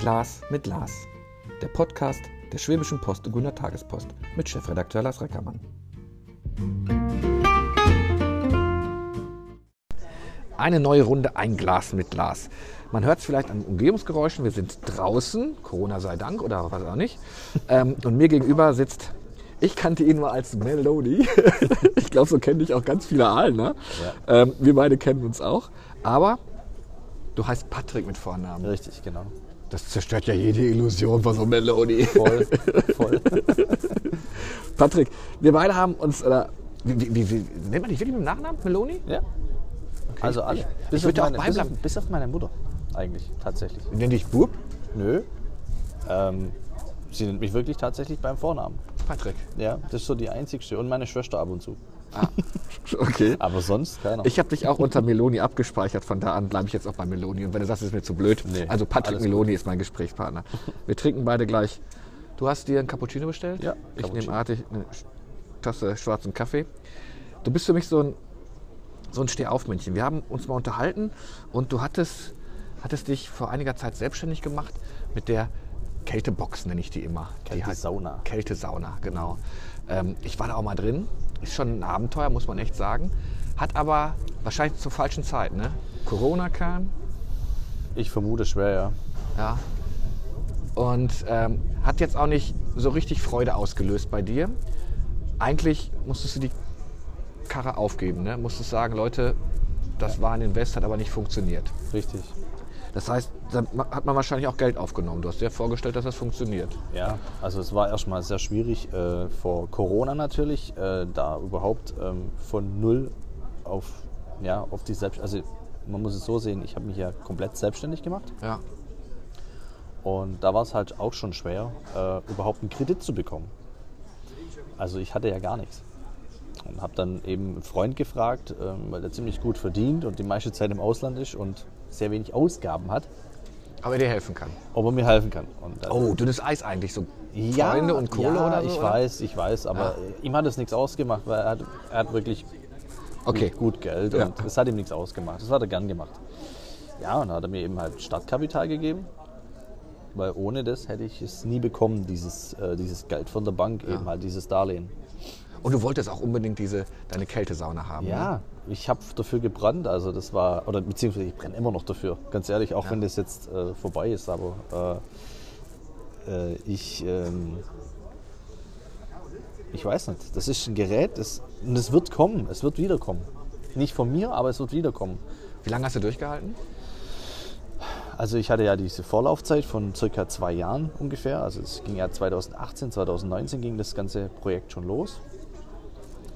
Glas mit Lars. Der Podcast der Schwäbischen Post und Gunner Tagespost mit Chefredakteur Lars Reckermann. Eine neue Runde, ein Glas mit Lars. Man hört es vielleicht an Umgebungsgeräuschen. Wir sind draußen, Corona sei Dank oder was auch nicht. Ähm, und mir gegenüber sitzt, ich kannte ihn nur als Melody. ich glaube, so kennen dich auch ganz viele Aalen. Ne? Ja. Ähm, wir beide kennen uns auch. Aber du heißt Patrick mit Vornamen. Richtig, genau. Das zerstört ja jede Illusion von so Melody. Voll, voll. Patrick, wir beide haben uns, oder, wie, wie, wie, nennt man dich wirklich mit dem Nachnamen? Meloni? Ja. Also alle. Ich- Bis, ich auf meine, bis, auf, bis auf meine Mutter, eigentlich, tatsächlich. Nenn dich Bub? Nö. Ähm, sie nennt mich wirklich tatsächlich beim Vornamen. Patrick. Ja, das ist so die einzigste. Und meine Schwester ab und zu. Okay. Aber sonst keiner. Ich habe dich auch unter Meloni abgespeichert, von da an bleibe ich jetzt auch bei Meloni. Und wenn du sagst, es ist mir zu blöd, Nee, also Patrick Meloni ist mein Gesprächspartner. Wir trinken beide gleich. Du hast dir einen Cappuccino bestellt? Ja, Ich nehme artig eine Tasse schwarzen Kaffee. Du bist für mich so ein, so ein Stehaufmännchen. Wir haben uns mal unterhalten und du hattest, hattest dich vor einiger Zeit selbstständig gemacht mit der Kältebox, nenne ich die immer. Die Kältesauna. Kältesauna, genau. Ähm, ich war da auch mal drin. Ist schon ein Abenteuer, muss man echt sagen. Hat aber wahrscheinlich zur falschen Zeit, ne? Corona kam, Ich vermute schwer, ja. ja. Und ähm, hat jetzt auch nicht so richtig Freude ausgelöst bei dir. Eigentlich musstest du die Karre aufgeben, ne? Musstest sagen, Leute, das war ein Invest, hat aber nicht funktioniert. Richtig. Das heißt, da hat man wahrscheinlich auch Geld aufgenommen. Du hast dir vorgestellt, dass das funktioniert. Ja, also es war erstmal sehr schwierig äh, vor Corona natürlich, äh, da überhaupt ähm, von null auf, ja, auf die Selbst... Also man muss es so sehen, ich habe mich ja komplett selbstständig gemacht Ja. und da war es halt auch schon schwer, äh, überhaupt einen Kredit zu bekommen. Also ich hatte ja gar nichts. Und habe dann eben einen Freund gefragt, ähm, weil der ziemlich gut verdient und die meiste Zeit im Ausland ist und sehr wenig Ausgaben hat, Aber dir helfen kann. ob er mir helfen kann. Oh, dünnes Eis eigentlich. So Ja, Freunde und Kohle ja, oder so? ich oder? weiß, ich weiß, aber Ja. ihm hat es nichts ausgemacht, weil er hat, er hat wirklich Okay. gut, gut Geld Ja. und es hat ihm nichts ausgemacht. Das hat er gern gemacht. Ja, und dann hat er mir eben halt Startkapital gegeben, weil ohne das hätte ich es nie bekommen, dieses, äh, dieses Geld von der Bank, eben halt dieses Darlehen. Und du wolltest auch unbedingt diese, deine Kältesauna haben. Ne? Ja, ich habe dafür gebrannt, also das war, oder beziehungsweise ich brenne immer noch dafür, ganz ehrlich, auch wenn das jetzt äh, vorbei ist, aber äh, äh, ich, ähm, ich weiß nicht, das ist ein Gerät, das, und es wird kommen, es wird wiederkommen. Nicht von mir, aber es wird wiederkommen. Wie lange hast du durchgehalten? Also ich hatte ja diese Vorlaufzeit von circa zwei Jahren ungefähr. Also es ging ja 2018, 2019 ging das ganze Projekt schon los.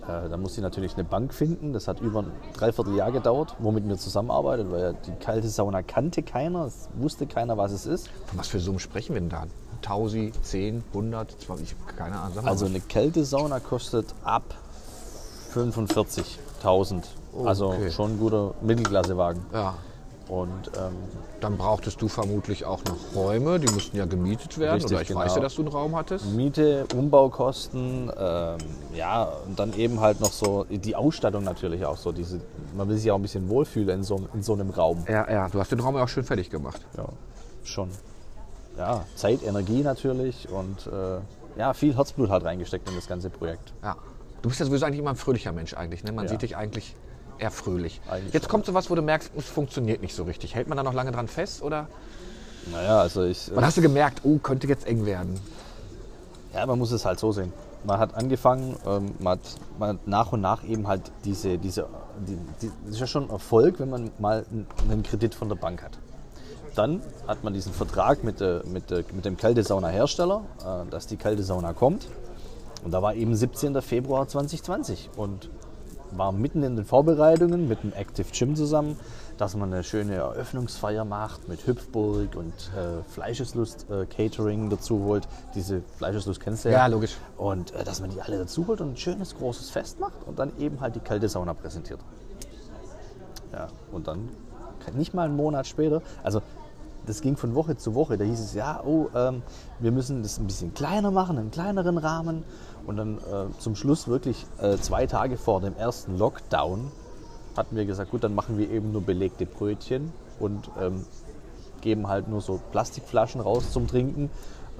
Äh, da musste ich natürlich eine Bank finden. Das hat über ein Dreivierteljahr gedauert, womit wir zusammenarbeitet, weil die kalte Sauna kannte keiner, es wusste keiner, was es ist. Von was für Summen sprechen wir denn da? 1000, 10, 100, 20, ich hab keine Ahnung. Also eine Kältesauna kostet ab 45.000. Also Okay. schon ein guter Mittelklassewagen. ja, Und ähm, dann brauchtest du vermutlich auch noch Räume, die mussten ja gemietet werden. Richtig, oder ich weiß genau. ja, dass du einen Raum hattest. Miete, Umbaukosten, ähm, ja, und dann eben halt noch so die Ausstattung natürlich auch so. Diese, man will sich auch ein bisschen wohlfühlen in so, in so einem Raum. Ja, ja, du hast den Raum ja auch schön fertig gemacht. Ja, schon. Ja, Zeit, Energie natürlich und äh, ja, viel Herzblut halt reingesteckt in das ganze Projekt. Ja. Du bist ja sowieso eigentlich immer ein fröhlicher Mensch eigentlich. Ne? Man Ja. sieht dich eigentlich eher fröhlich. Eigentlich Jetzt schon. kommt so was, wo du merkst, es funktioniert nicht so richtig. Hält man da noch lange dran fest? Oder Naja, also ich. wann hast du gemerkt, oh, könnte jetzt eng werden? Ja, man muss es halt so sehen. Man hat angefangen, ähm, man, hat, man hat nach und nach eben halt diese, diese die, die, das ist ja schon ein Erfolg, wenn man mal einen- einen Kredit von der Bank hat. Dann hat man diesen Vertrag mit, der, mit, der, mit dem Kältesauna-Hersteller, äh, dass die Kältesauna kommt. Und da war eben 17. Februar 2020 und war mitten in den Vorbereitungen mit dem Active Gym zusammen, dass man eine schöne Eröffnungsfeier macht mit Hüpfburg und äh, Fleischeslust äh, Catering dazu holt. Diese Fleischeslust kennst du ja. Ja, logisch. Und äh, dass man die alle dazu holt und ein schönes großes Fest macht und dann eben halt die kalte Sauna präsentiert. Ja, und dann nicht mal einen Monat später, also das ging von Woche zu Woche. Da hieß es, ja, oh, ähm, wir müssen das ein bisschen kleiner machen, einen kleineren Rahmen. Und dann äh, zum Schluss wirklich äh, zwei Tage vor dem ersten Lockdown hatten wir gesagt, gut, dann machen wir eben nur belegte Brötchen und ähm, geben halt nur so Plastikflaschen raus zum Trinken.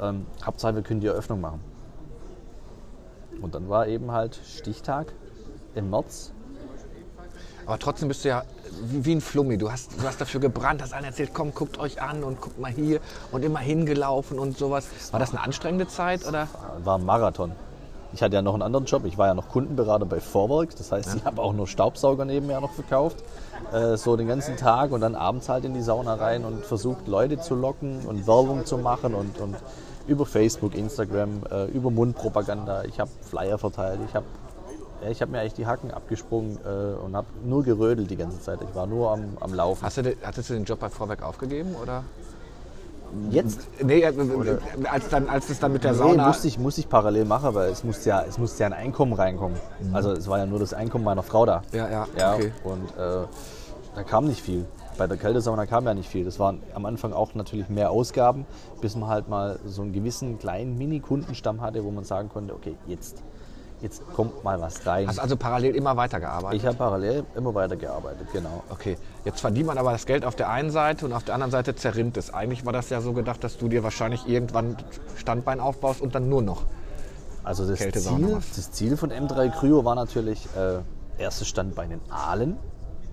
Ähm, Hauptsache, wir können die Eröffnung machen. Und dann war eben halt Stichtag im März. Aber trotzdem bist du ja wie, ein Flummi. Du hast, du hast dafür gebrannt, hast allen erzählt, komm, guckt euch an und guckt mal hier und immer hingelaufen und sowas. War das eine anstrengende Zeit oder? War ein Marathon. Ich hatte ja noch einen anderen Job. Ich war ja noch Kundenberater bei Vorwerk. Das heißt, ich habe auch nur Staubsauger nebenher noch verkauft. Äh, so den ganzen Tag und dann abends halt in die Sauna rein und versucht, Leute zu locken und Werbung zu machen und, und über Facebook, Instagram, äh, über Mundpropaganda. Ich habe Flyer verteilt. Ich habe ja, ich habe mir eigentlich die Hacken abgesprungen äh, und habe nur gerödelt die ganze Zeit. Ich war nur am, am Laufen. Hast du, den- hattest du den Job bei Vorwerk aufgegeben oder? Jetzt Nee, äh, als, dann, als es dann mit der Nee, Sauna. musste ich, musste ich parallel machen, weil es musste ja, es musste ja ein Einkommen reinkommen. Also es war ja nur das Einkommen meiner Frau da. Ja, ja, ja okay. Und äh, da kam nicht viel. Bei der Kältesauna kam ja nicht viel. Das waren am Anfang auch natürlich mehr Ausgaben, bis man halt mal so einen gewissen kleinen Mini-Kundenstamm hatte, wo man sagen konnte, okay, jetzt, jetzt kommt mal was rein. Hast also parallel immer weitergearbeitet? ich habe parallel immer weiter gearbeitet, genau. Okay, jetzt verdient man aber das Geld auf der einen Seite und auf der anderen Seite zerrinnt es. Eigentlich war das ja so gedacht, dass du dir wahrscheinlich irgendwann Standbein aufbaust und dann nur noch. Also das Ziel, das Ziel von M3 Cryo war natürlich äh, erstes Standbein in Aalen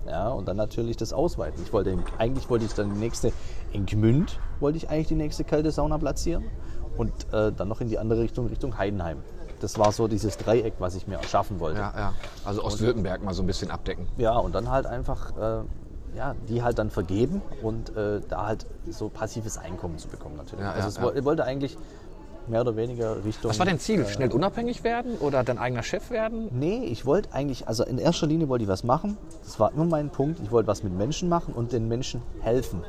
ja, und dann natürlich das Ausweiten. Ich wollte, eigentlich wollte ich dann die nächste, in Gmünd wollte ich eigentlich die nächste kalte Sauna platzieren und äh, dann noch in die andere Richtung, Richtung Heidenheim. Das war so dieses Dreieck, was ich mir erschaffen wollte. Ja, ja. Also Ostwürttemberg mal so ein bisschen abdecken. Ja, und dann halt einfach, äh, ja, die halt dann vergeben und äh, da halt so passives Einkommen zu bekommen natürlich. Ja, also ja, ich wollte eigentlich mehr oder weniger Richtung... Was war dein Ziel? Schnell unabhängig werden oder dein eigener Chef werden? Nee, ich wollte eigentlich, also in erster Linie wollte ich was machen. Das war immer mein Punkt. Ich wollte was mit Menschen machen und den Menschen helfen.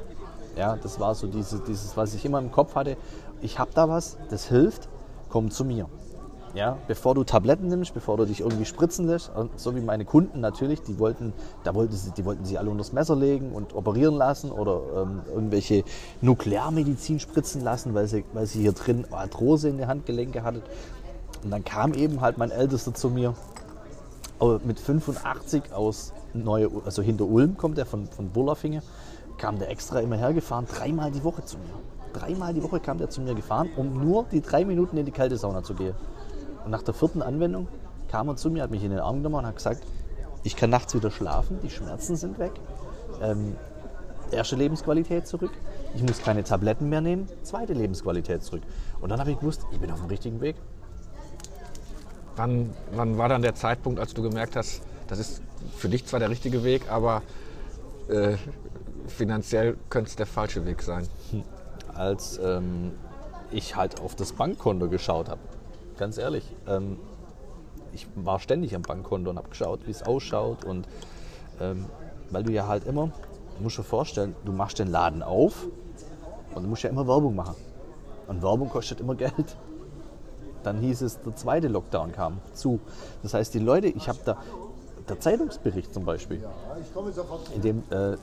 Ja, das war so diese, dieses, was ich immer im Kopf hatte. Ich habe da was, das hilft, komm zu mir. Ja, bevor du Tabletten nimmst, bevor du dich irgendwie spritzen lässt, so wie meine Kunden natürlich, die wollten, da wollten sie, die wollten sie alle unters Messer legen und operieren lassen oder ähm, irgendwelche Nuklearmedizin spritzen lassen, weil sie, weil sie hier drin Arthrose in den Handgelenke hatten. Und dann kam eben halt mein Ältester zu mir, aber mit 85 aus Neue, also hinter Ulm kommt er von, von Bullerfinge, kam der extra immer hergefahren, dreimal die Woche zu mir. Dreimal die Woche kam der zu mir gefahren, um nur die drei Minuten in die kalte Sauna zu gehen. Und nach der vierten Anwendung kam er zu mir, hat mich in den Arm genommen und hat gesagt, ich kann nachts wieder schlafen, die Schmerzen sind weg, ähm, erste Lebensqualität zurück, ich muss keine Tabletten mehr nehmen, zweite Lebensqualität zurück. Und dann habe ich gewusst, ich bin auf dem richtigen Weg. Wann, wann war dann der Zeitpunkt, als du gemerkt hast, das ist für dich zwar der richtige Weg, aber äh, finanziell könnte es der falsche Weg sein? als ähm, ich halt auf das Bankkonto geschaut habe. Ganz ehrlich. Ähm, ich war ständig am Bankkonto und habe geschaut, wie es ausschaut. Und ähm, weil du ja halt immer, du musst dir vorstellen, du machst den Laden auf und du musst ja immer Werbung machen. Und Werbung kostet immer Geld. Dann hieß es, der zweite Lockdown kam zu. Das heißt, die Leute, ich habe da, der Zeitungsbericht zum Beispiel, in dem äh,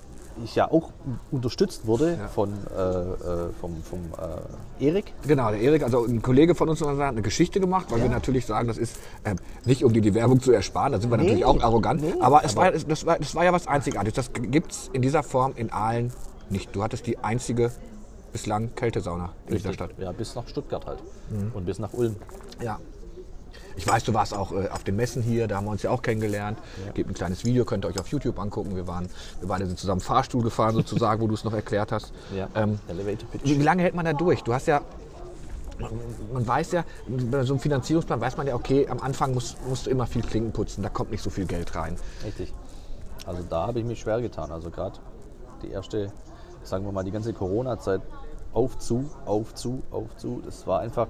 ich ja auch unterstützt wurde von, äh, äh, vom, vom äh, Erik. Genau, der Erik, also ein Kollege von uns hat eine Geschichte gemacht, weil wir natürlich sagen, das ist äh, nicht, um dir die Werbung zu ersparen, da sind wir Nee, natürlich auch arrogant, nee, aber, es aber- war, das, war, das war ja was Einzigartiges. Das gibt es in dieser Form in Aalen nicht. Du hattest die einzige bislang Kältesauna in dieser Stadt. Ja, bis nach Stuttgart halt. Und bis nach Ulm. Ja. Ich weiß, du warst auch äh, auf den Messen hier, da haben wir uns ja auch kennengelernt. Gibt ein kleines Video, könnt ihr euch auf YouTube angucken. Wir waren, wir beide sind zusammen Fahrstuhl gefahren sozusagen, wo du es noch erklärt hast. Ja. Ähm, Elevator Pitch. wie lange hält man da durch? Du hast ja, man- man weiß ja, bei so einem Finanzierungsplan weiß man ja, okay, am Anfang musst, musst du immer viel Klinken putzen, da kommt nicht so viel Geld rein. Richtig. Also da habe ich mich schwer getan. Also gerade die erste, sagen wir mal, die ganze Corona-Zeit auf zu, auf zu, auf zu. Das war einfach,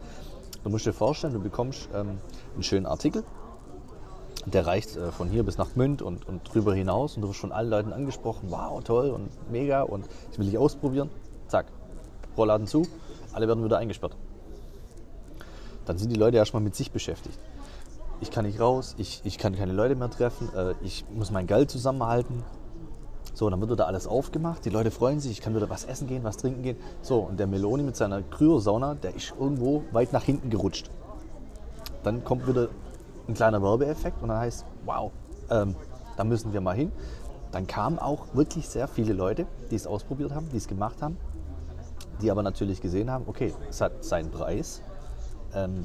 du musst dir vorstellen, du bekommst ähm, einen schönen Artikel. Der reicht äh, von hier bis nach Gmünd und, und drüber hinaus und du wirst von allen Leuten angesprochen, wow, toll und mega und ich will dich ausprobieren. Zack, Rollladen zu, alle werden wieder eingesperrt. Dann sind die Leute erstmal mit sich beschäftigt. Ich kann nicht raus, ich, ich kann keine Leute mehr treffen, äh, ich muss mein Geld zusammenhalten. So, dann wird wieder alles aufgemacht, die Leute freuen sich, ich kann wieder was essen gehen, was trinken gehen. So, und der Meloni mit seiner Kryosauna, der ist irgendwo weit nach hinten gerutscht. Dann kommt wieder ein kleiner Werbeeffekt und dann heißt, wow, ähm, da müssen wir mal hin. Dann kamen auch wirklich sehr viele Leute, die es ausprobiert haben, die es gemacht haben. die aber natürlich gesehen haben, okay, es hat seinen Preis. Ähm,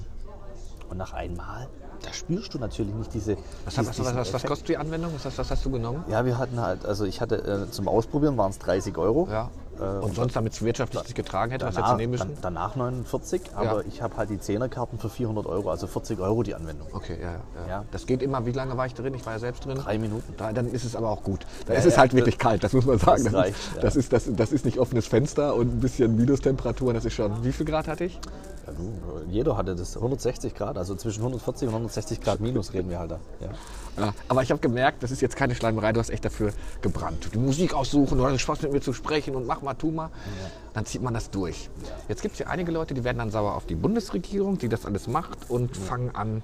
und nach einmal, da spürst du natürlich nicht diese. Was, was, diesen was, was, was Effekt. kostet die Anwendung? Was, hast- was hast du genommen? Ja, wir hatten halt, also ich hatte äh, zum Ausprobieren waren es 30 Euro. Ja. Äh, Und sonst, damit es wirtschaftlich sich getragen hätte, was hättest du danach, nehmen müssen? dann, danach 49, aber Ja. ich habe halt die 10er-Karten für 400 Euro, also 40 Euro die Anwendung. Okay, ja, ja, ja. Das geht immer, wie lange war ich drin? Ich war ja selbst drin. Drei Minuten. Da, dann ist es aber auch gut. Da Ja, ist es halt wirklich kalt, das muss man sagen. das reicht, das, ist, das, das ist nicht offenes Fenster und ein bisschen Minustemperaturen. Das ist schon, wie viel Grad hatte ich? Ja, du, jeder hatte das 160 Grad, also zwischen 140 und 160 Grad minus reden wir halt da. Ja. Ja, aber ich habe gemerkt, das ist jetzt keine Schleimerei, du hast echt dafür gebrannt. Die Musik aussuchen, du hast Spaß mit mir zu sprechen und mach mal, tu mal. Dann zieht man das durch. Jetzt gibt es ja einige Leute, die werden dann sauer auf die Bundesregierung, die das alles macht und fangen an,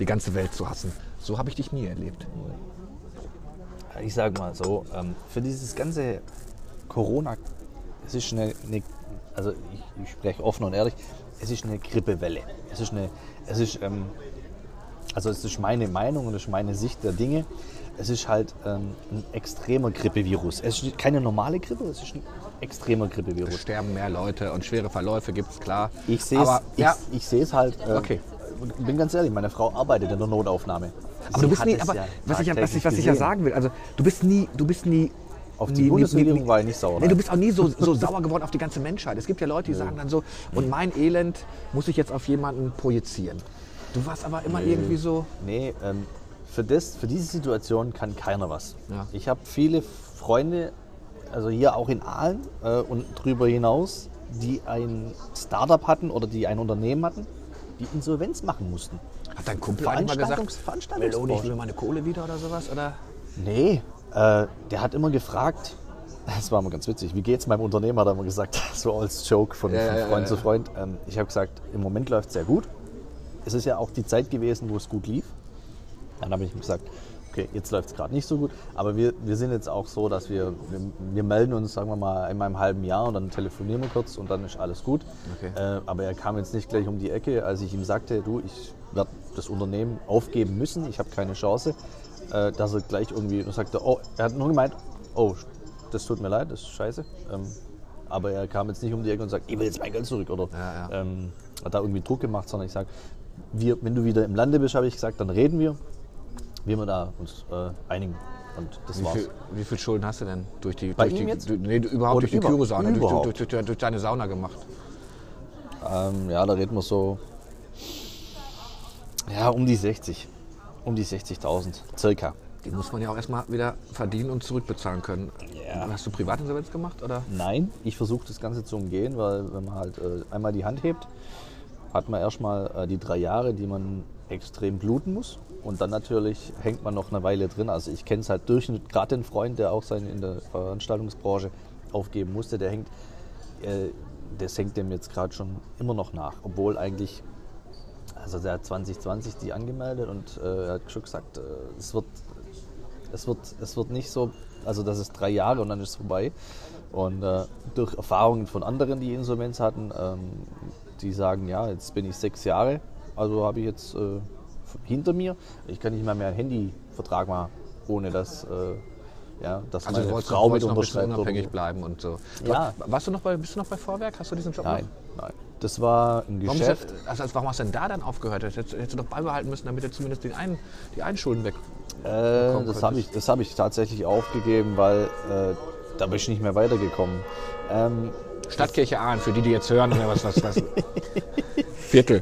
die ganze Welt zu hassen. So habe ich dich nie erlebt. Ich sag mal so, ähm, für dieses ganze Corona, es ist eine, eine also ich, ich spreche offen und ehrlich, es ist eine Grippewelle. Es ist eine, es ist, ähm, also es ist meine Meinung und es ist meine Sicht der Dinge. Es ist halt ähm, ein extremer Grippevirus. Es ist keine normale Grippe, es ist ein extremer Es Grippevirus. sterben mehr Leute und schwere Verläufe gibt es, klar. Ich sehe es ich, ja, ich es halt. Äh, Okay. Bin ganz ehrlich, meine Frau arbeitet in der Notaufnahme. aber Sie du bist nie, es aber ja was, ich, ja- was, ich, was ich ja sagen will, also du bist nie, du bist nie. Auf die Bundesregierung nie- war ich nicht sauer. Nee, du bist auch nie so, so sauer geworden auf die ganze Menschheit. Es gibt ja Leute, die sagen dann so, und mein Elend muss ich jetzt auf jemanden projizieren. Du warst aber immer irgendwie so. Nee, ähm, für, das, für diese Situation kann keiner was. Ja. Ich habe viele Freunde, also hier auch in Aalen äh, und drüber hinaus, die ein Startup hatten oder die ein Unternehmen hatten, die Insolvenz machen mussten. Hat dein Kumpel eigentlich mal Veranstaltungs- gesagt, Veranstaltungsbranche. Meloni, ich will meine Kohle wieder oder sowas? Oder? Nee, äh, der hat immer gefragt, das war immer ganz witzig, wie geht's meinem Unternehmen, hat er immer gesagt, so als Joke von, Ja, von Freund ja, zu. Freund. Ähm, ich habe gesagt, im Moment läuft es sehr gut. Es ist ja auch die Zeit gewesen, wo es gut lief. Dann habe ich ihm gesagt, okay, jetzt läuft es gerade nicht so gut, aber wir, wir sind jetzt auch so, dass wir, wir, wir melden uns, sagen wir mal, in einem halben Jahr und dann telefonieren wir kurz und dann ist alles gut. Okay. Äh, aber er kam jetzt nicht gleich um die Ecke, als ich ihm sagte, du, ich werde das Unternehmen aufgeben müssen, ich habe keine Chance, äh, dass er gleich irgendwie und sagte, oh, er hat nur gemeint, oh, das tut mir leid, das ist scheiße. Ähm, aber er kam jetzt nicht um die Ecke und sagt, ich will jetzt mein Geld zurück oder Ja, ja. Ähm, hat da irgendwie Druck gemacht, sondern ich sage, wir, wenn du wieder im Lande bist, habe ich gesagt, dann reden wir, wie wir da uns äh, einigen. Und das Wie war's. viel, wie viel Schulden hast du denn durch die, Bei durch ihm die, jetzt? du- nee, überhaupt Oder durch die über- Kyrosauna, durch, durch, durch, durch deine Sauna gemacht? Ähm, ja, da reden wir so, ja, um die 60. Um die 60.000, circa. Die muss man ja auch erstmal wieder verdienen und zurückbezahlen können. Ja. Hast du Privatinsolvenz gemacht? Oder? Nein, ich versuche das Ganze zu umgehen, weil wenn man halt äh, einmal die Hand hebt, hat man erstmal äh, die drei Jahre, die man extrem bluten muss. Und dann natürlich hängt man noch eine Weile drin. Also ich kenne es halt durch, gerade den Freund, der auch seine in der Veranstaltungsbranche aufgeben musste, der hängt, äh, das hängt dem jetzt gerade schon immer noch nach. Obwohl eigentlich, also der hat 2020 die angemeldet und äh, er hat schon gesagt, äh, es wird es wird, es wird nicht so, also das ist drei Jahre und dann ist es vorbei. Und äh, durch Erfahrungen von anderen, die Insolvenz hatten, ähm, die sagen, ja, jetzt bin ich sechs Jahre, also habe ich jetzt äh, hinter mir. Ich kann nicht mal mehr einen Handyvertrag machen, ohne dass, äh, ja, dass Also du meine wolltest Frau mit unterschreibt. oder unabhängig bleiben und so. Ja. War- Warst du noch bei, bist du noch bei Vorwerk? Hast du diesen Job Nein, noch? nein. Das war ein Warum, Geschäft. ist, also, warum hast du denn da dann aufgehört? Das hättest, hättest du doch beibehalten müssen, damit du zumindest die, einen, die einen Schulden weg. Äh, das habe ich, das hab ich tatsächlich aufgegeben, weil äh, da bin ich nicht mehr weitergekommen. Ähm, Stadtkirche Aalen, für die, die jetzt hören, was, was, was. Viertel.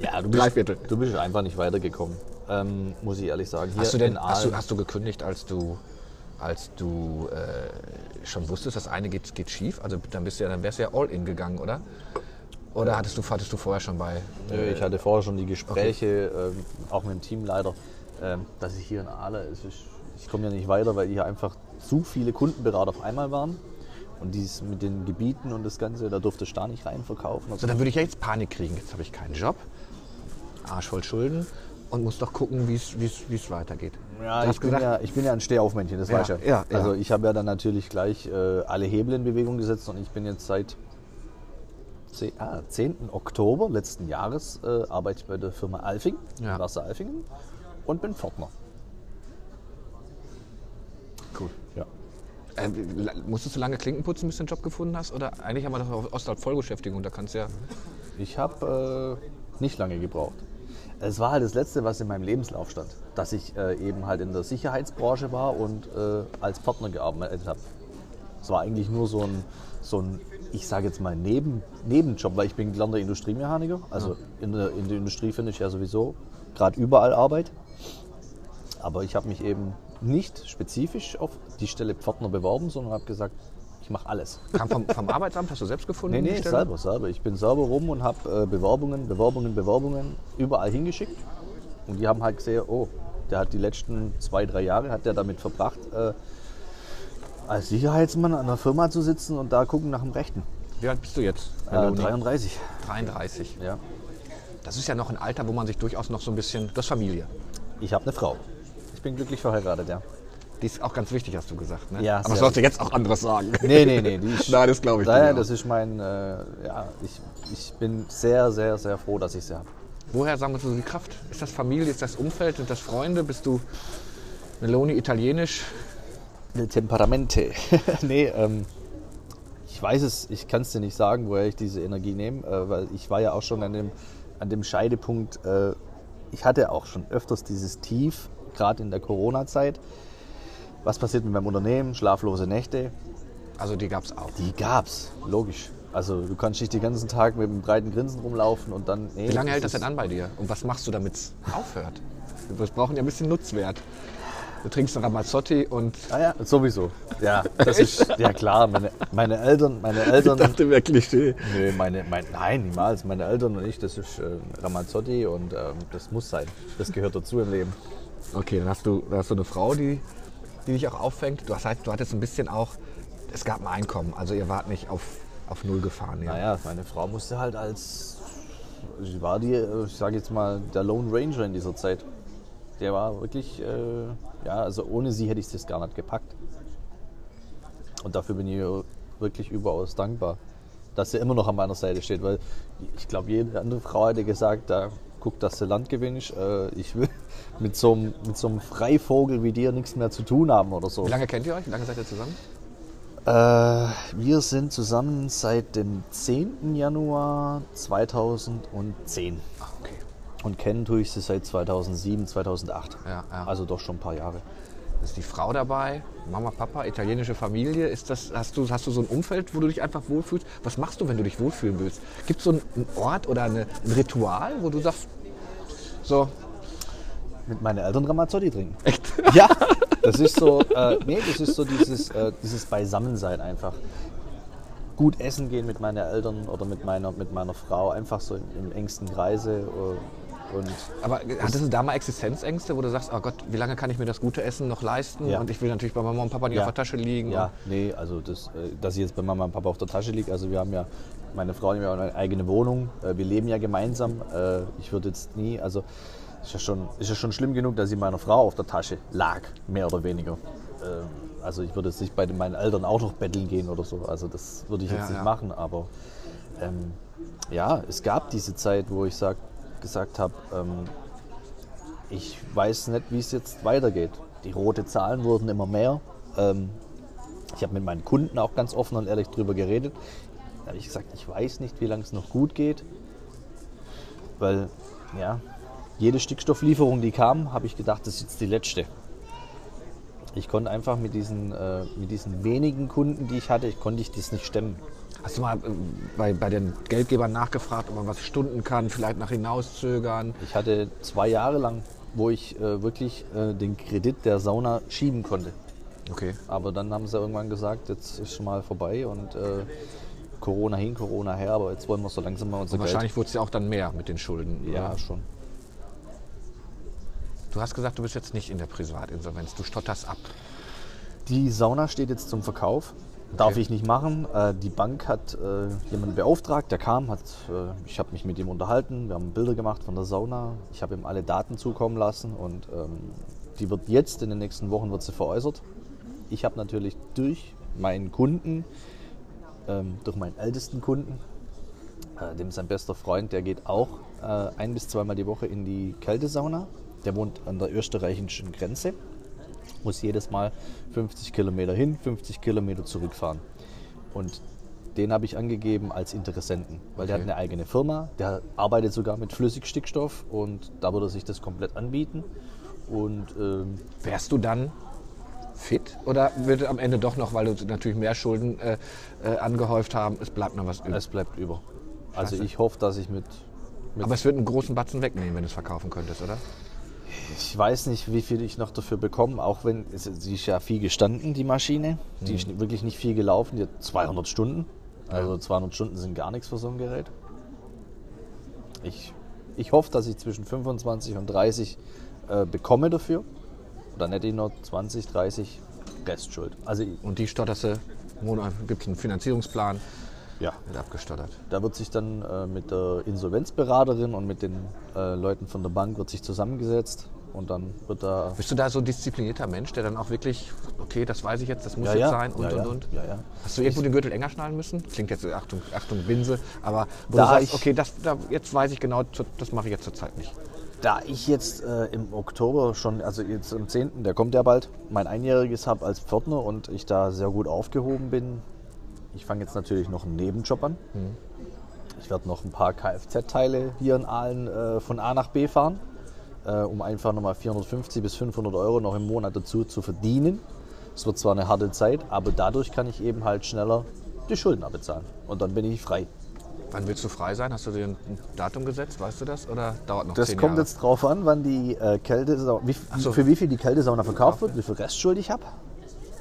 Ja, du bist, du bist einfach nicht weitergekommen, ähm, muss ich ehrlich sagen. Hier Hast du denn hast du, hast du gekündigt, als du, als du äh, schon wusstest, das eine geht, geht schief? Also dann bist du ja, dann wärst du ja all in gegangen, oder? Oder hattest du, hattest du vorher schon bei. Nö, ich hatte vorher schon die Gespräche, ähm, auch mit dem Teamleiter, ähm, dass ich hier in Aale, ist, ich komme ja nicht weiter, weil hier einfach zu viele Kundenberater auf einmal waren. Und dies mit den Gebieten und das Ganze, da durfte ich da nicht rein verkaufen. So, dann würde ich ja jetzt Panik kriegen. Jetzt habe ich keinen Job, Arsch voll Schulden und muss doch gucken, wie es- weitergeht. Ja, ich bin, ja, ich bin ja ein Stehaufmännchen, das Ja, weißt du ja, ja. Also ich habe ja dann natürlich gleich äh, alle Hebel in Bewegung gesetzt und ich bin jetzt seit ze- ah, 10. Oktober letzten Jahres äh, arbeite ich bei der Firma Alfing, Ja. Wasser Alfingen und bin Pförtner. cool. Ja. Äh, musstest du lange Klinken putzen, bis du einen Job gefunden hast? Oder eigentlich haben wir doch auf Ostwald Vollbeschäftigung, da kannst du ja. Ich habe äh, nicht lange gebraucht. Es war halt das Letzte, was in meinem Lebenslauf stand, dass ich äh, eben halt in der Sicherheitsbranche war und äh, als Partner gearbeitet habe. Es war eigentlich nur so ein, so ein ich sage jetzt mal, Neben, Nebenjob, weil ich bin gelernter Industriemechaniker. Also in der, in der Industrie finde ich ja sowieso gerade überall Arbeit. Aber ich habe mich eben nicht spezifisch auf die Stelle Pförtner beworben, sondern habe gesagt, ich mache alles. Kam vom, vom Arbeitsamt, hast du selbst gefunden? Nee, nee, selber, selber. Ich bin selber rum und habe äh, Bewerbungen, Bewerbungen, Bewerbungen überall hingeschickt. Und die haben halt gesehen, oh, der hat die letzten zwei, drei Jahre hat der damit verbracht, äh, als Sicherheitsmann an der Firma zu sitzen und da gucken nach dem Rechten. Wie alt bist du jetzt? Äh, Meloni? 33. 33. Ja. Das ist ja noch ein Alter, wo man sich durchaus noch so ein bisschen. Das Familie. Ich habe eine Frau. Ich bin glücklich verheiratet, ja. Die ist auch ganz wichtig, hast du gesagt. Ne? Ja, Aber sollst du jetzt auch anderes sagen? Nee, nee, nee. Die ist, Nein, das glaube ich dir Daher, auch. das ist mein, äh, ja, ich, ich bin sehr, sehr, sehr froh, dass ich sie habe. Woher sammelst du die Kraft? Ist das Familie, ist das Umfeld, sind das Freunde? Bist du Meloni italienisch? Temperamente. nee, ähm, ich weiß es, ich kann es dir nicht sagen, woher ich diese Energie nehme, äh, weil ich war ja auch schon an dem, an dem Scheidepunkt, äh, ich hatte auch schon öfters dieses Tief, gerade in der Corona-Zeit. Was passiert mit meinem Unternehmen? Schlaflose Nächte. Also die gab es auch. Die gab's, logisch. Also du kannst nicht den ganzen Tag mit einem breiten Grinsen rumlaufen und dann. Nee, Wie lange hält das denn an bei dir? Und was machst du, damit es aufhört? Wir brauchen ja ein bisschen Nutzwert. Du trinkst einen Ramazzotti und Ah ja, sowieso. Ja, das ist ja klar. Meine, meine Eltern, meine Eltern. wäre Klischee. Nee, meine, mein, nein, niemals. Meine Eltern und ich, das ist äh, Ramazzotti und ähm, das muss sein. Das gehört dazu im Leben. Okay, dann hast du, dann hast du eine Frau, die, die dich auch auffängt. Du, hast halt, du hattest ein bisschen auch, es gab ein Einkommen. Also ihr wart nicht auf, auf Null gefahren. Ja. Naja, meine Frau musste halt als, sie war die, äh, ich sage jetzt mal, der Lone Ranger in dieser Zeit. Der war wirklich, äh, ja, also ohne sie hätte ich das gar nicht gepackt. Und dafür bin ich wirklich überaus dankbar, dass sie immer noch an meiner Seite steht, weil ich glaube, jede andere Frau hätte gesagt, da guck, dass du Land gewinnst. Äh, ich will mit so, einem, mit so einem Freivogel wie dir nichts mehr zu tun haben oder so. Wie lange kennt ihr euch? Wie lange seid ihr zusammen? Äh, wir sind zusammen seit dem 10. Januar 2010 Okay. und kennen tue ich sie seit 2007, 2008. Ja, ja. Also doch schon ein paar Jahre. Ist die Frau dabei? Mama, Papa, italienische Familie? Ist das, hast, du, hast du so ein Umfeld, wo du dich einfach wohlfühlst? Was machst du, wenn du dich wohlfühlen willst? Gibt es so einen Ort oder eine, ein Ritual, wo du sagst, so, Mit meinen Eltern Ramazzotti trinken. Echt? Ja, das ist so, äh, nee, das ist so dieses, äh, dieses Beisammensein einfach. Gut essen gehen mit meinen Eltern oder mit meiner, mit meiner Frau, einfach so im, im engsten Kreise. Und aber hattest du da mal Existenzängste, wo du sagst, oh Gott, wie lange kann ich mir das gute Essen noch leisten? Ja. Und ich will natürlich bei Mama und Papa nicht Ja. auf der Tasche liegen. Ja, nee, also das, äh, dass ich jetzt bei Mama und Papa auf der Tasche liege. Also wir haben ja, meine Frau und ich haben ja eine eigene Wohnung. Äh, Wir leben ja gemeinsam. Äh, Ich würde jetzt nie, also ist ja, schon, ist ja schon schlimm genug, dass ich meiner Frau auf der Tasche lag, mehr oder weniger. Ähm, Also ich würde jetzt nicht bei meinen Eltern auch noch betteln gehen oder so. Also das würde ich jetzt Ja, nicht machen. Aber ähm, ja, es gab diese Zeit, wo ich sag, gesagt habe, ähm, ich weiß nicht, wie es jetzt weitergeht. Die rote Zahlen wurden immer mehr. Ähm, ich habe mit meinen Kunden auch ganz offen und ehrlich drüber geredet. Da habe ich gesagt, ich weiß nicht, wie lange es noch gut geht. Weil, ja, jede Stickstofflieferung, die kam, habe ich gedacht, das ist jetzt die letzte. Ich konnte einfach mit diesen, äh, mit diesen wenigen Kunden, die ich hatte, konnte ich das nicht stemmen. Hast du mal äh, bei, bei den Geldgebern nachgefragt, ob man was stunden kann, vielleicht nach hinauszögern? Ich hatte zwei Jahre lang, wo ich äh, wirklich äh, den Kredit der Sauna schieben konnte. Okay. Aber dann haben sie irgendwann gesagt, jetzt ist schon mal vorbei und äh, Corona hin, Corona her, aber jetzt wollen wir so langsam mal unser Und wahrscheinlich wurde es ja auch dann mehr mit den Schulden. Ja, oder? schon. Du hast gesagt, du bist jetzt nicht in der Privatinsolvenz. Du stotterst ab. Die Sauna steht jetzt zum Verkauf. Darf Okay. ich nicht machen. Äh, die Bank hat äh, jemanden beauftragt, der kam, hat, äh, ich habe mich mit ihm unterhalten, wir haben Bilder gemacht von der Sauna. Ich habe ihm alle Daten zukommen lassen und ähm, die wird jetzt in den nächsten Wochen wird sie veräußert. Ich habe natürlich durch meinen Kunden, ähm, durch meinen ältesten Kunden, dem sein bester Freund, der geht auch ein bis zweimal die Woche in die Kältesauna. Der wohnt an der österreichischen Grenze. Muss jedes Mal 50 Kilometer hin, 50 Kilometer zurückfahren. Und den habe ich angegeben als Interessenten, weil der Okay. hat eine eigene Firma, der arbeitet sogar mit Flüssigstickstoff und da würde er sich das komplett anbieten. Und ähm, Wärst du dann fit oder würde am Ende doch noch, weil du natürlich mehr Schulden äh, äh, angehäuft haben, es bleibt noch was übrig? es bleibt über. Also Klasse. ich hoffe, dass ich mit, mit Aber es würde einen großen Batzen wegnehmen, wenn du es verkaufen könntest, oder? Ich weiß nicht, wie viel ich noch dafür bekomme, auch wenn sie ist ja viel gestanden, die Maschine. Die ist wirklich nicht viel gelaufen, die hat 200 Stunden. Also 200 Stunden sind gar nichts für so ein Gerät. Ich, ich hoffe, dass ich zwischen 25 und 30 äh, bekomme dafür. Dann hätte ich noch 20, 30 Restschuld. Also Und die stotterst du, gibt es einen Finanzierungsplan, ja, wird abgestottert. da wird sich dann äh, mit der Insolvenzberaterin und mit den äh, Leuten von der Bank wird sich zusammengesetzt und dann wird da Bist du da so ein disziplinierter Mensch, der dann auch wirklich, okay, das weiß ich jetzt, das muss Ja, jetzt ja. sein und Ja, und ja. und? Ja, ja. Hast du irgendwo den Gürtel enger schnallen müssen? Klingt jetzt, Achtung, Achtung, Binse, aber wo Da du sagst, ich- okay, das, da, jetzt weiß ich genau, das mache ich jetzt zurzeit nicht. Da ich jetzt äh, im Oktober schon, also jetzt am 10., der kommt ja bald, mein Einjähriges habe als Pförtner und ich da sehr gut aufgehoben bin, ich fange jetzt natürlich noch einen Nebenjob an. Ich werde noch ein paar Kfz-Teile hier in Aalen äh, von A nach B fahren, äh, um einfach nochmal 450 bis 500 Euro noch im Monat dazu zu verdienen. Es wird zwar eine harte Zeit, aber dadurch kann ich eben halt schneller die Schulden abbezahlen. Und dann bin ich frei. Wann willst du frei sein? Hast du dir ein Datum gesetzt, weißt du das? Oder dauert noch Das kommt Jahre? jetzt drauf an, wann die äh, wie, so. für wie viel die Kältesauna verkauft wird, wie viel Restschuld ich habe.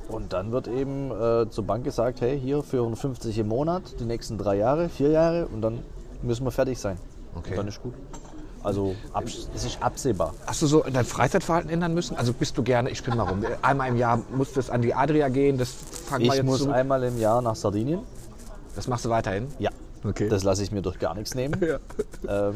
Und dann wird eben äh, zur Bank gesagt, hey, hier 450 im Monat, die nächsten drei Jahre, vier Jahre und dann müssen wir fertig sein. Okay. Und dann ist gut. Also es ist absehbar. Hast du so dein Freizeitverhalten ändern müssen? Also bist du gerne, ich spinne mal rum, einmal im Jahr musst du es an die Adria gehen, das fangen wir Ich jetzt muss zu. einmal im Jahr nach Sardinien. Das machst du weiterhin? Ja. Okay. Das lasse ich mir durch gar nichts nehmen. Ja. Ähm,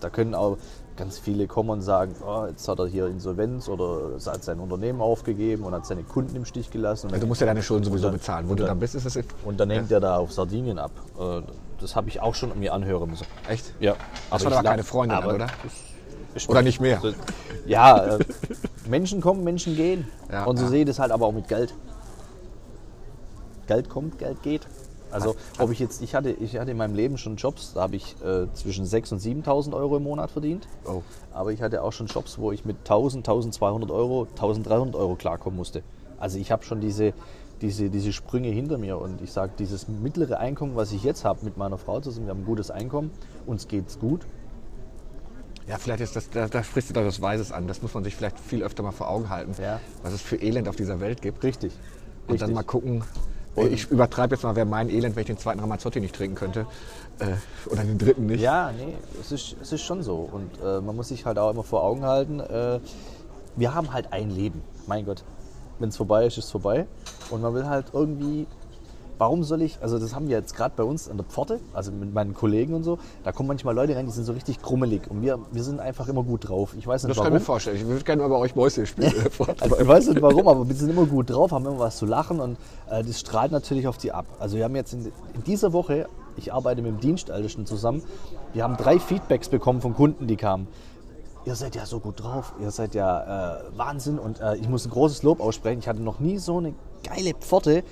da können auch ganz viele kommen und sagen, oh, jetzt hat er hier Insolvenz oder hat sein Unternehmen aufgegeben und hat seine Kunden im Stich gelassen. Also du musst ja deine Schulden sowieso Und dann- bezahlen. Wo und du dann- bist, ist es Und dann hängt er da auf Sardinien ab. Äh, Das habe ich auch schon mir anhören müssen. echt. Ja. Das war ich aber keine Freundin, aber oder? Oder nicht mehr? Ja, äh, Menschen kommen, Menschen gehen. Ja, und so ja. sehe ich das halt aber auch mit Geld. Geld kommt, Geld geht. Also ob ich jetzt, ich hatte, ich hatte in meinem Leben schon Jobs, da habe ich äh, zwischen 6.000 und 7.000 Euro im Monat verdient. Oh. Aber ich hatte auch schon Jobs, wo ich mit 1.000, 1.200 Euro, 1.300 Euro klarkommen musste. Also ich habe schon diese, diese, diese Sprünge hinter mir und ich sage, dieses mittlere Einkommen, was ich jetzt habe mit meiner Frau zusammen, wir haben ein gutes Einkommen, uns geht's gut. Ja, vielleicht ist das, da, da sprichst du doch das Weises an. Das muss man sich vielleicht viel öfter mal vor Augen halten, Ja. was es für Elend auf dieser Welt gibt. Richtig. Und dann Richtig. mal gucken. Und- ich übertreibe jetzt mal, wäre mein Elend, wenn ich den zweiten Ramazzotti nicht trinken könnte. Äh, oder den dritten nicht. Ja, nee, es ist, es ist schon so. Und äh, man muss sich halt auch immer vor Augen halten, äh, wir haben halt ein Leben. Mein Gott, wenn es vorbei ist, ist es vorbei. Und man will halt irgendwie, warum soll ich, also das haben wir jetzt gerade bei uns an der Pforte, also mit meinen Kollegen und so, da kommen manchmal Leute rein, die sind so richtig krummelig. Und wir, wir sind einfach immer gut drauf. Ich weiß nicht Das kann warum. ich mir vorstellen. Ich würde gerne mal bei euch Mäuse spielen. Also, ich weiß nicht warum, aber wir sind immer gut drauf, haben immer was zu lachen und äh, das strahlt natürlich auf die ab. Also wir haben jetzt in, in dieser Woche, ich arbeite mit dem Dienstältesten zusammen, wir haben drei Feedbacks bekommen von Kunden, die kamen. Ihr seid ja so gut drauf, ihr seid ja äh, Wahnsinn und äh, ich muss ein großes Lob aussprechen. Ich hatte noch nie so eine geile Pforte äh,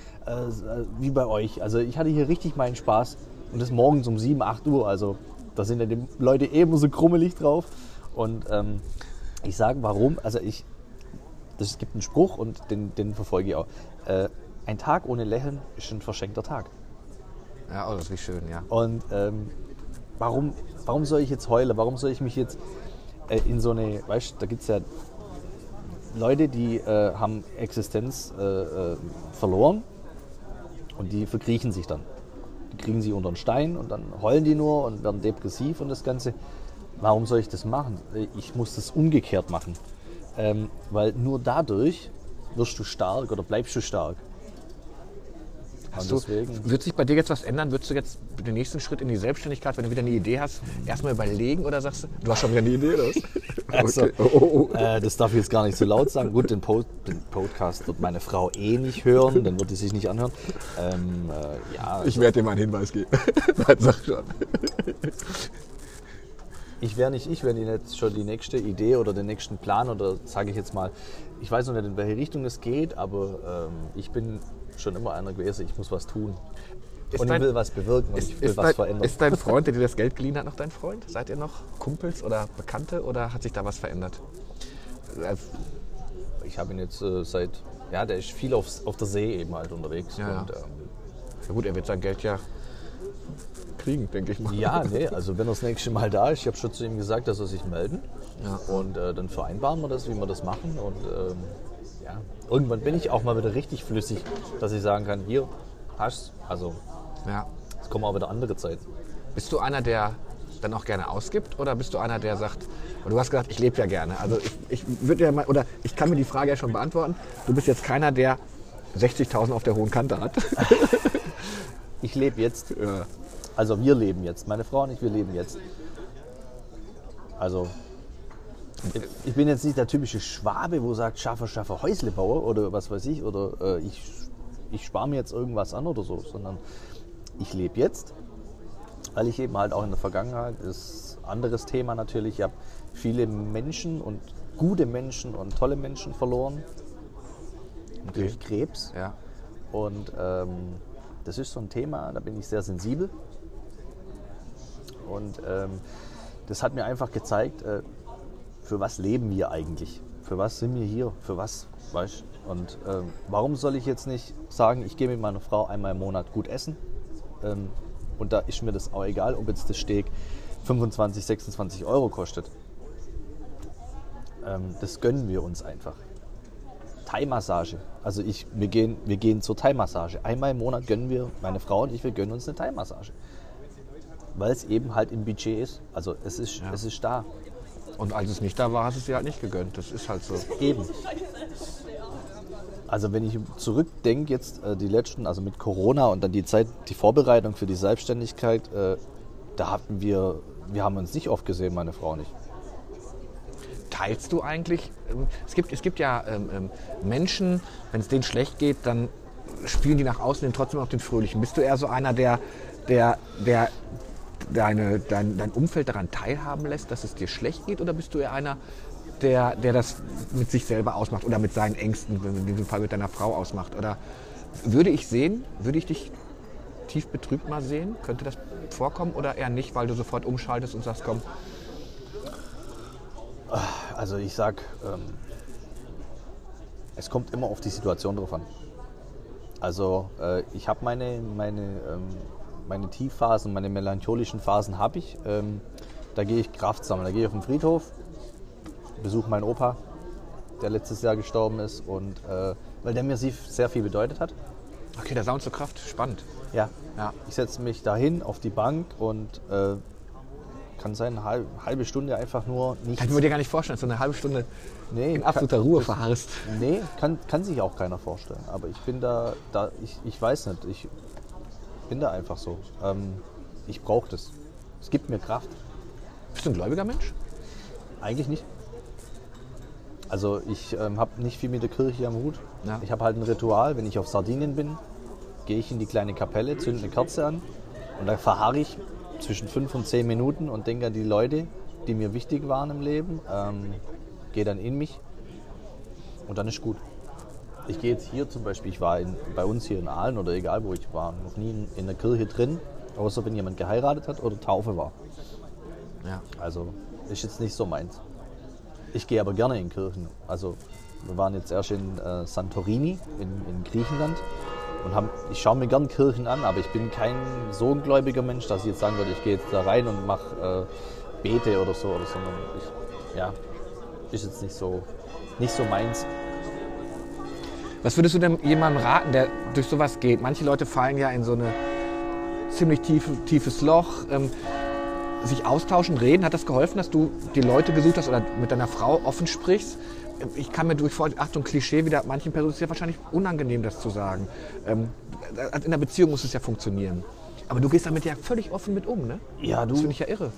wie bei euch. Also ich hatte hier richtig meinen Spaß und das morgens um 7, 8 Uhr. Also da sind ja die Leute eben so krummelig drauf. Und ähm, ich sage warum, also ich, das gibt einen Spruch und den, den verfolge ich auch. Äh, ein Tag ohne Lächeln ist ein verschenkter Tag. ja, oh, das ist schön, ja. Und ähm, warum, warum soll ich jetzt heulen? Warum soll ich mich jetzt äh, in so eine, weißt du, da gibt es ja Leute, die äh, haben Existenz äh, äh, verloren und die verkriechen sich dann. Die kriegen sie unter den Stein und dann heulen die nur und werden depressiv und das Ganze. Warum soll ich das machen? Äh, Ich muss das umgekehrt machen. Ähm, weil nur dadurch wirst du stark oder bleibst du stark. Hast Und du, wird sich bei dir jetzt was ändern? Würdest du jetzt den nächsten Schritt in die Selbstständigkeit, wenn du wieder eine Idee hast, erstmal überlegen oder sagst du, du hast schon wieder eine Idee, oder? was? Also, Okay. Oh, oh. Äh, das darf ich jetzt gar nicht so laut sagen. Gut, den, po den Podcast wird meine Frau eh nicht hören, dann wird sie sich nicht anhören. Ähm, äh, ja, Ich werde dir mal einen Hinweis geben. Nein, sag schon. ich wäre nicht ich, wenn ich jetzt schon die nächste Idee oder den nächsten Plan oder sage ich jetzt mal, ich weiß noch nicht, in welche Richtung es geht, aber ähm, ich bin schon immer einer gewesen, ich muss was tun. Ist und dein- ich will was bewirken und Ist, ich will was dein, verändern. ist dein Freund, der dir das Geld geliehen hat, noch dein Freund? Seid ihr noch Kumpels oder Bekannte oder hat sich da was verändert? Äh, ich habe ihn jetzt äh, seit, ja, der ist viel aufs, auf der See eben halt unterwegs. Ja, ja. Und, ähm, Ja gut, er wird sein Geld ja kriegen, denke ich mal. Ja, nee, also wenn er das nächste Mal da ist, ich habe schon zu ihm gesagt, dass er sich melden. Ja. Und äh, dann vereinbaren wir das, wie wir das machen. Und ähm, ja, irgendwann bin ich auch mal wieder richtig flüssig, dass ich sagen kann, hier, hast Also, Ja. es kommen auch wieder andere Zeiten. Bist du einer, der dann auch gerne ausgibt oder bist du einer, der sagt, und du hast gesagt, ich lebe ja gerne. Also ich, ich würde ja mal, oder ich kann mir die Frage ja schon beantworten. Du bist jetzt keiner, der 60.000 auf der hohen Kante hat. Ich lebe jetzt, ja. also wir leben jetzt, meine Frau und ich, wir leben jetzt. Also, ich- bin jetzt nicht der typische Schwabe, wo sagt, schaffe, schaffe, Häusle baue oder was weiß ich, oder äh, ich, ich spare mir jetzt irgendwas an oder so, sondern ich lebe jetzt, weil ich eben halt auch in der Vergangenheit, ist ein anderes Thema natürlich, ich habe viele Menschen und gute Menschen und tolle Menschen verloren. Durch Krebs. ja. Und ähm, das ist so ein Thema, da bin ich sehr sensibel. Und ähm, das hat mir einfach gezeigt, äh, für was leben wir eigentlich? Für was sind wir hier? Für was? Weißt? Und ähm, warum soll ich jetzt nicht sagen, ich gehe mit meiner Frau einmal im Monat gut essen? Ähm, und da ist mir das auch egal, ob jetzt das Steak 25, 26 Euro kostet. Ähm, das gönnen wir uns einfach. Thai-Massage. Also ich, wir, gehen, wir gehen zur Thai-Massage. Einmal im Monat gönnen wir, meine Frau und ich, wir gönnen uns eine Thai-Massage. Weil es eben halt im Budget ist. Also es ist, es ist da. Und als es nicht da war, hast du es dir halt nicht gegönnt. Das ist halt so. Eben. Also wenn ich zurückdenke jetzt äh, die letzten, also mit Corona und dann die Zeit, die Vorbereitung für die Selbstständigkeit, äh, da hatten wir, wir haben uns nicht oft gesehen, meine Frau und ich. Teilst du eigentlich? ähm, Es gibt, es gibt ja ähm, ähm, Menschen, wenn es denen schlecht geht, dann spielen die nach außen hin trotzdem noch den Fröhlichen. Bist du eher so einer, der, der, der deine, dein, dein Umfeld daran teilhaben lässt, dass es dir schlecht geht? Oder bist du eher einer, der, der das mit sich selber ausmacht oder mit seinen Ängsten, in diesem Fall mit deiner Frau ausmacht? Oder würde ich sehen, würde ich dich tief betrübt mal sehen? Könnte das vorkommen oder eher nicht, weil du sofort umschaltest und sagst, komm, Also ich sag, ähm, es kommt immer auf die Situation drauf an. Also äh, ich habe meine, meine, ähm, meine Tiefphasen, meine melancholischen Phasen habe ich. Ähm, da gehe ich Kraft sammeln. Da gehe ich auf den Friedhof, besuche meinen Opa, der letztes Jahr gestorben ist und äh, weil der mir sehr viel bedeutet hat. okay, da sammlst du Kraft, spannend. Ja. Ja. Ich setze mich dahin auf die Bank und äh, kann sein, eine halbe, halbe Stunde einfach nur nichts. Kann ich mir dir gar nicht vorstellen, du eine halbe Stunde Nee, in absoluter kann- Ruhe das- verharrst. Nee, kann, kann sich auch keiner vorstellen. Aber ich bin da, da ich, ich weiß nicht, ich bin da einfach so. Ähm, ich brauche das. Es gibt mir Kraft. Bist du ein gläubiger Mensch? Eigentlich nicht. Also ich ähm, habe nicht viel mit der Kirche am Hut. Ja. Ich habe halt ein Ritual, wenn ich auf Sardinien bin, gehe ich in die kleine Kapelle, zünde eine Kerze an und dann verharre ich zwischen fünf und zehn Minuten und denke an die Leute, die mir wichtig waren im Leben, ähm, gehe dann in mich und dann ist gut. Ich gehe jetzt hier zum Beispiel, ich war in, bei uns hier in Aalen oder egal wo ich war, noch nie in, in der Kirche drin, außer wenn jemand geheiratet hat oder Taufe war. Ja. Also ist jetzt nicht so meins. Ich gehe aber gerne in Kirchen. Also wir waren jetzt erst in äh, Santorini in, in Griechenland und haben, ich schaue mir gern Kirchen an, aber ich bin kein so ein gläubiger Mensch, dass ich jetzt sagen würde, ich gehe jetzt da rein und mache äh, Bete oder so, oder sondern ich, ja, ist jetzt nicht so, nicht so meins. Was würdest du denn jemandem raten, der durch sowas geht? Manche Leute fallen ja in so eine ziemlich tiefe, tiefes Loch. Ähm, sich austauschen, reden, hat das geholfen, dass du die Leute gesucht hast oder mit deiner Frau offen sprichst? Ich kann mir durch, Achtung, Klischee wieder, manchen Personen ist es ja wahrscheinlich unangenehm, das zu sagen. Ähm, in der Beziehung muss es ja funktionieren. Aber du gehst damit ja völlig offen mit um, ne? Ja, du. Das finde ich ja irre.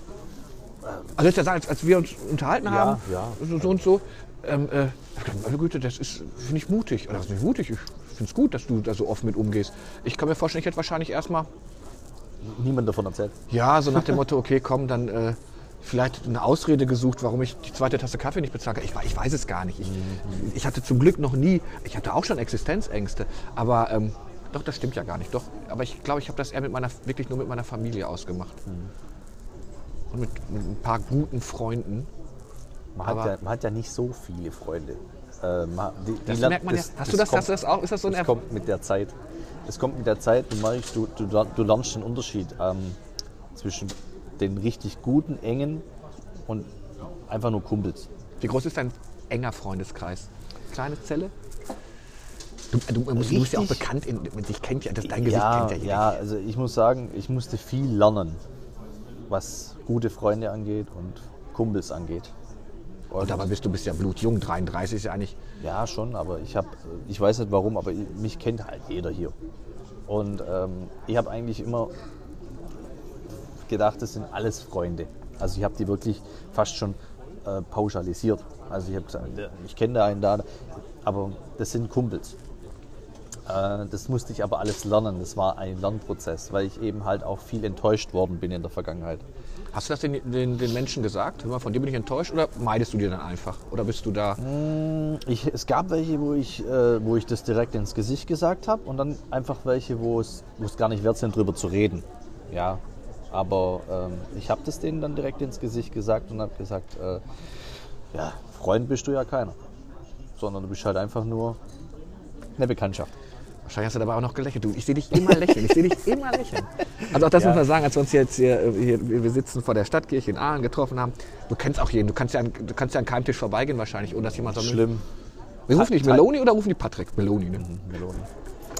Also jetzt, als, als wir uns unterhalten haben, ja. so und so, ähm, äh, ich dachte, meine Güte, das ist, finde ich mutig. Oder das ist nicht mutig, ich finde es gut, dass du da so offen mit umgehst. Ich kann mir vorstellen, ich hätte wahrscheinlich erstmal, Niemand davon erzählt. ja, so nach dem Motto, okay, komm, dann äh, vielleicht eine Ausrede gesucht, warum ich die zweite Tasse Kaffee nicht bezahlt habe. Ich, ich weiß es gar nicht. Ich, ich hatte zum Glück noch nie, ich hatte auch schon Existenzängste, aber ähm, doch, das stimmt ja gar nicht. Doch, aber ich glaube, ich habe das eher mit meiner, wirklich nur mit meiner Familie ausgemacht. Und mit, mit ein paar guten Freunden. Man, hat ja, man hat ja nicht so viele Freunde. Äh, man, die, die Das lernt- merkt man ja. Hast du das- hast du das auch? Ist das so ein das kommt mit der Zeit. Es kommt mit der Zeit, du merkst, du, du, du lernst den Unterschied ähm, zwischen den richtig guten, engen und einfach nur Kumpels. Wie groß ist dein enger Freundeskreis? Kleine Zelle? Du, du, du, musst- bist ja auch Richtig- bekannt, in, dich kennt ja, das, dein Gesicht Ja, kennt ja jeder. ja, also ich muss sagen, ich musste viel lernen, was gute Freunde angeht und Kumpels angeht. Und dabei bist du bist ja blutjung, 33 ist ja eigentlich. Ja, schon, aber ich habe, ich weiß nicht warum, aber ich- mich kennt halt jeder hier. Und ähm, ich habe eigentlich immer gedacht, das sind alles Freunde. Also ich habe die wirklich fast schon äh, pauschalisiert. Also ich habe gesagt, ich kenne da einen da, aber das sind Kumpels. Äh, das musste ich aber alles lernen. Das war ein Lernprozess, weil ich eben halt auch viel enttäuscht worden bin in der Vergangenheit. Hast du das den, den, den Menschen gesagt? Hör mal, von dir bin ich enttäuscht oder meidest du dir dann einfach? Oder bist du da? Ich, es gab welche, wo ich, äh, wo ich das direkt ins Gesicht gesagt habe und dann einfach welche, wo es, wo es gar nicht wert sind, drüber zu reden. Ja, aber ähm, ich habe das denen dann direkt ins Gesicht gesagt und habe gesagt, äh, ja, Freund bist du ja keiner, sondern du bist halt einfach nur eine Bekanntschaft. Wahrscheinlich hast du dabei auch noch gelächelt. Du, ich sehe dich immer lächeln. Ich sehe dich immer lächeln. Also auch das Ja. muss man sagen, als wir uns jetzt hier, äh, hier, wir sitzen vor der Stadtkirche in Aalen getroffen haben. Du kennst auch jeden. Du kannst ja an, du kannst ja an keinem Tisch vorbeigehen wahrscheinlich, ohne dass jemand sagt, Schlimm. Wir rufen nicht Meloni oder rufen die Patrick? Meloni, ne? Melone.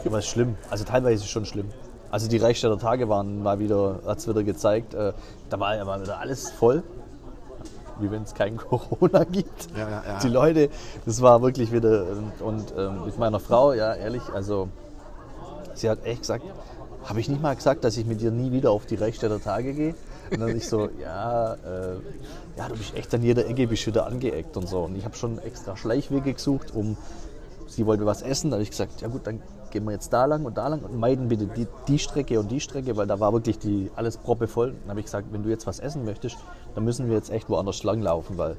Aber es ist schlimm. Also teilweise ist es schon schlimm. Also die Reichstädter Tage waren mal wieder, hat es wieder gezeigt, äh, da war ja mal wieder alles voll. Wie wenn es kein Corona gibt. Ja, ja, ja. Die Leute, das war wirklich wieder. Und, ähm, mit meiner Frau, ja ehrlich, also sie hat echt gesagt, habe ich nicht mal gesagt, dass ich mit dir nie wieder auf die Reichstädter Tage gehe? Und dann ich so, ja, äh, ja, du bist echt an jeder Ecke bist wieder angeeckt und so. Und ich habe schon extra Schleichwege gesucht, um sie wollte was essen. Da habe ich gesagt, ja gut, dann gehen wir jetzt da lang und da lang und meiden bitte die, die Strecke und die Strecke, weil da war wirklich die, alles proppevoll. Dann habe ich gesagt, wenn du jetzt was essen möchtest, dann müssen wir jetzt echt woanders lang laufen, weil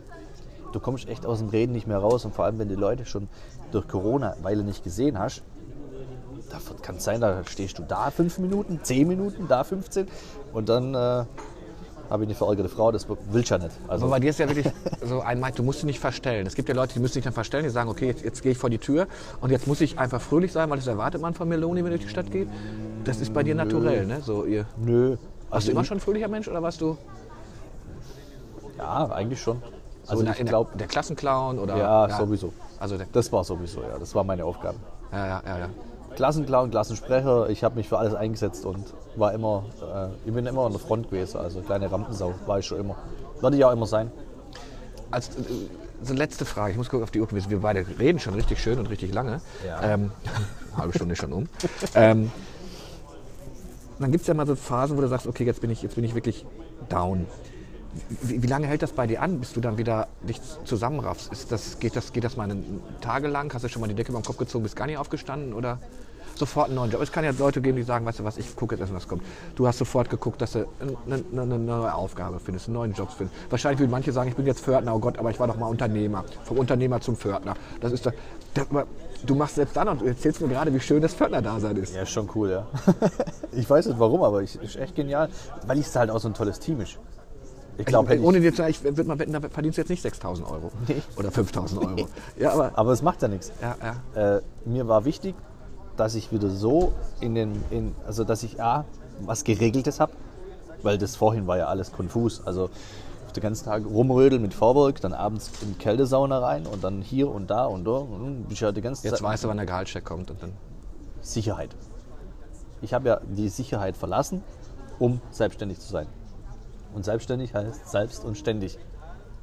du kommst echt aus dem Reden nicht mehr raus. Und vor allem, wenn die Leute schon durch Corona Weile nicht gesehen hast, da kann es sein, da stehst du da fünf Minuten, zehn Minuten, da 15 und dann äh, habe ich eine verärgerte Frau, das willst du ja nicht. Also, Aber bei dir ist ja wirklich so ein Mike, du musst dich nicht verstellen. Es gibt ja Leute, die müssen sich dann verstellen, die sagen, okay, jetzt, jetzt gehe ich vor die Tür und jetzt muss ich einfach fröhlich sein, weil das erwartet man von Meloni, wenn er durch die Stadt geht. Das ist bei dir naturell, ne? So, ihr, nö. warst Also du immer schon ein fröhlicher Mensch oder warst du Ja, eigentlich schon. so Also in, ich der, glaube, der Klassenclown oder? ja, sowieso. Also Das war sowieso, ja. Das war meine Aufgabe. ja, ja, ja, ja. Klassenclown, Klassensprecher, ich habe mich für alles eingesetzt und war immer, äh, ich bin immer an der Front gewesen, also kleine Rampensau war ich schon immer. Werde ich auch immer sein. Als, äh, so letzte Frage, ich muss gucken auf die Uhr, wir- wir beide reden schon richtig schön und richtig lange. Ja. Ähm, halbe Stunde schon um. ähm, dann gibt es ja mal so Phasen, wo du sagst, okay, jetzt bin ich, jetzt bin ich wirklich down. Wie, wie lange hält das bei dir an, bis du dann wieder dich zusammenraffst? Ist das, geht, das, geht das mal einen, Tage lang? Hast du schon mal die Decke über den Kopf gezogen, bist gar nicht aufgestanden oder sofort einen neuen Job? Es kann ja Leute geben, die sagen, weißt du was, ich gucke jetzt erst, was kommt. Du hast sofort geguckt, dass du eine, eine, neue Aufgabe findest, einen neuen Job findest. Wahrscheinlich würden manche sagen, ich bin jetzt Pförtner, oh Gott, aber ich war doch mal Unternehmer. Vom Unternehmer zum Pförtner. Das ist doch, das, du machst selbst dann und du erzählst mir gerade, wie schön das Pförtner-Dasein ist. Ja, ist schon cool, ja. ich weiß nicht warum, aber es ist echt genial, weil es halt auch so ein tolles Team ist. Ich glaube, hätte Ohne ich, dir zu sagen, ich würde mal wetten, da verdienst du jetzt nicht 6.000 Euro. Nee. Oder 5.000 Euro. Ja, aber, aber es macht ja nichts. ja, ja. Äh, mir war wichtig, dass ich wieder so in den, in, also dass ich A, was Geregeltes habe, weil das vorhin war ja alles konfus. Also den ganzen Tag rumrödeln mit Vorwerk, dann abends in die Kältesauna rein und dann hier und da und da. Und dann bin ich halt die ganze Jetzt Zeit weißt du, wann der Gehaltscheck kommt. Und dann, Sicherheit. Ich habe ja die Sicherheit verlassen, um selbstständig zu sein. Und selbstständig heißt selbst und ständig.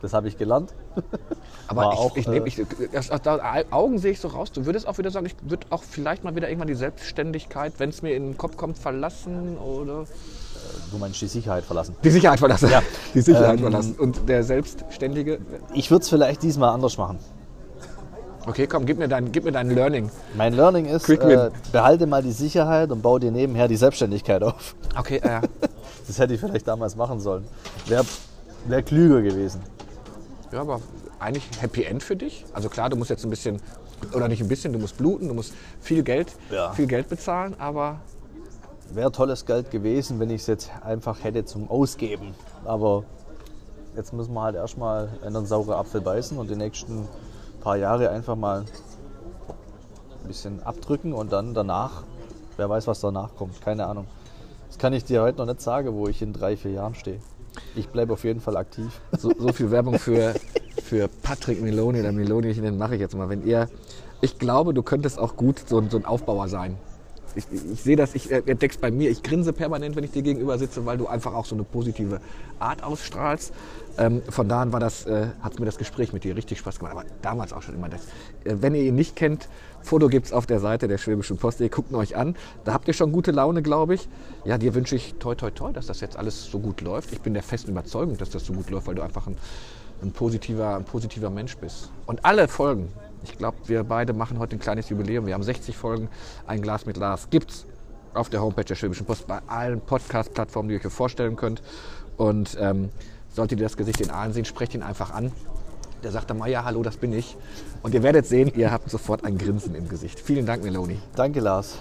Das habe ich gelernt. Aber War ich, auch, ich, äh, nehm, ich, das, aus da Augen sehe ich so raus. Du würdest auch wieder sagen, ich würde auch vielleicht mal wieder irgendwann die Selbstständigkeit, wenn es mir in den Kopf kommt, verlassen oder Du meinst die Sicherheit verlassen. die Sicherheit verlassen. Ja. Die Sicherheit Ähm, verlassen. Und der Selbstständige. Ich würde es vielleicht diesmal anders machen. Okay, komm, gib mir dein, gib mir dein Learning. Mein Learning ist, äh, behalte mal die Sicherheit und baue dir nebenher die Selbstständigkeit auf. Okay, äh, Das hätte ich vielleicht damals machen sollen. Wäre Wäre klüger gewesen. Ja, aber eigentlich Happy End für dich. Also klar, du musst jetzt ein bisschen, oder nicht ein bisschen, du musst bluten, du musst viel Geld, Ja. viel Geld bezahlen, aber Wäre tolles Geld gewesen, wenn ich es jetzt einfach hätte zum Ausgeben. Aber jetzt müssen wir halt erstmal in einen sauren Apfel beißen und die nächsten paar Jahre einfach mal ein bisschen abdrücken und dann danach, wer weiß, was danach kommt, keine Ahnung. Das kann ich dir heute noch nicht sagen, wo ich in drei, vier Jahren stehe. Ich bleibe auf jeden Fall aktiv. so, so viel Werbung für, für Patrick Meloni oder Meloni, ich nenne, mache ich jetzt mal. Wenn ihr, ich glaube, du könntest auch gut so, so ein Aufbauer sein. Ich, ich, sehe das, ich äh, entdeck's bei mir, ich grinse permanent, wenn ich dir gegenüber sitze, weil du einfach auch so eine positive Art ausstrahlst. Ähm, von da an war das, äh, hat mir das Gespräch mit dir richtig Spaß gemacht. Aber damals auch schon immer das. Äh, wenn ihr ihn nicht kennt, Foto gibt's auf der Seite der Schwäbischen Post. Ihr guckt ihn euch an. Da habt ihr schon gute Laune, glaube ich. Ja, dir wünsche ich toi toi toi, dass das jetzt alles so gut läuft. Ich bin der festen Überzeugung, dass das so gut läuft, weil du einfach ein, ein, positiver, ein positiver Mensch bist. Und alle Folgen, ich glaube, wir beide machen heute ein kleines Jubiläum. Wir haben 60 Folgen, ein Glas mit Lars. Gibt's auf der Homepage der Schwäbischen Post, bei allen Podcast-Plattformen, die ihr euch vorstellen könnt. Und ähm, solltet ihr das Gesicht in Aalen sehen, sprecht ihn einfach an. Der sagt dann mal, ja, hallo, das bin ich. Und ihr werdet sehen, ihr habt sofort ein Grinsen im Gesicht. Vielen Dank, Meloni. Danke, Lars.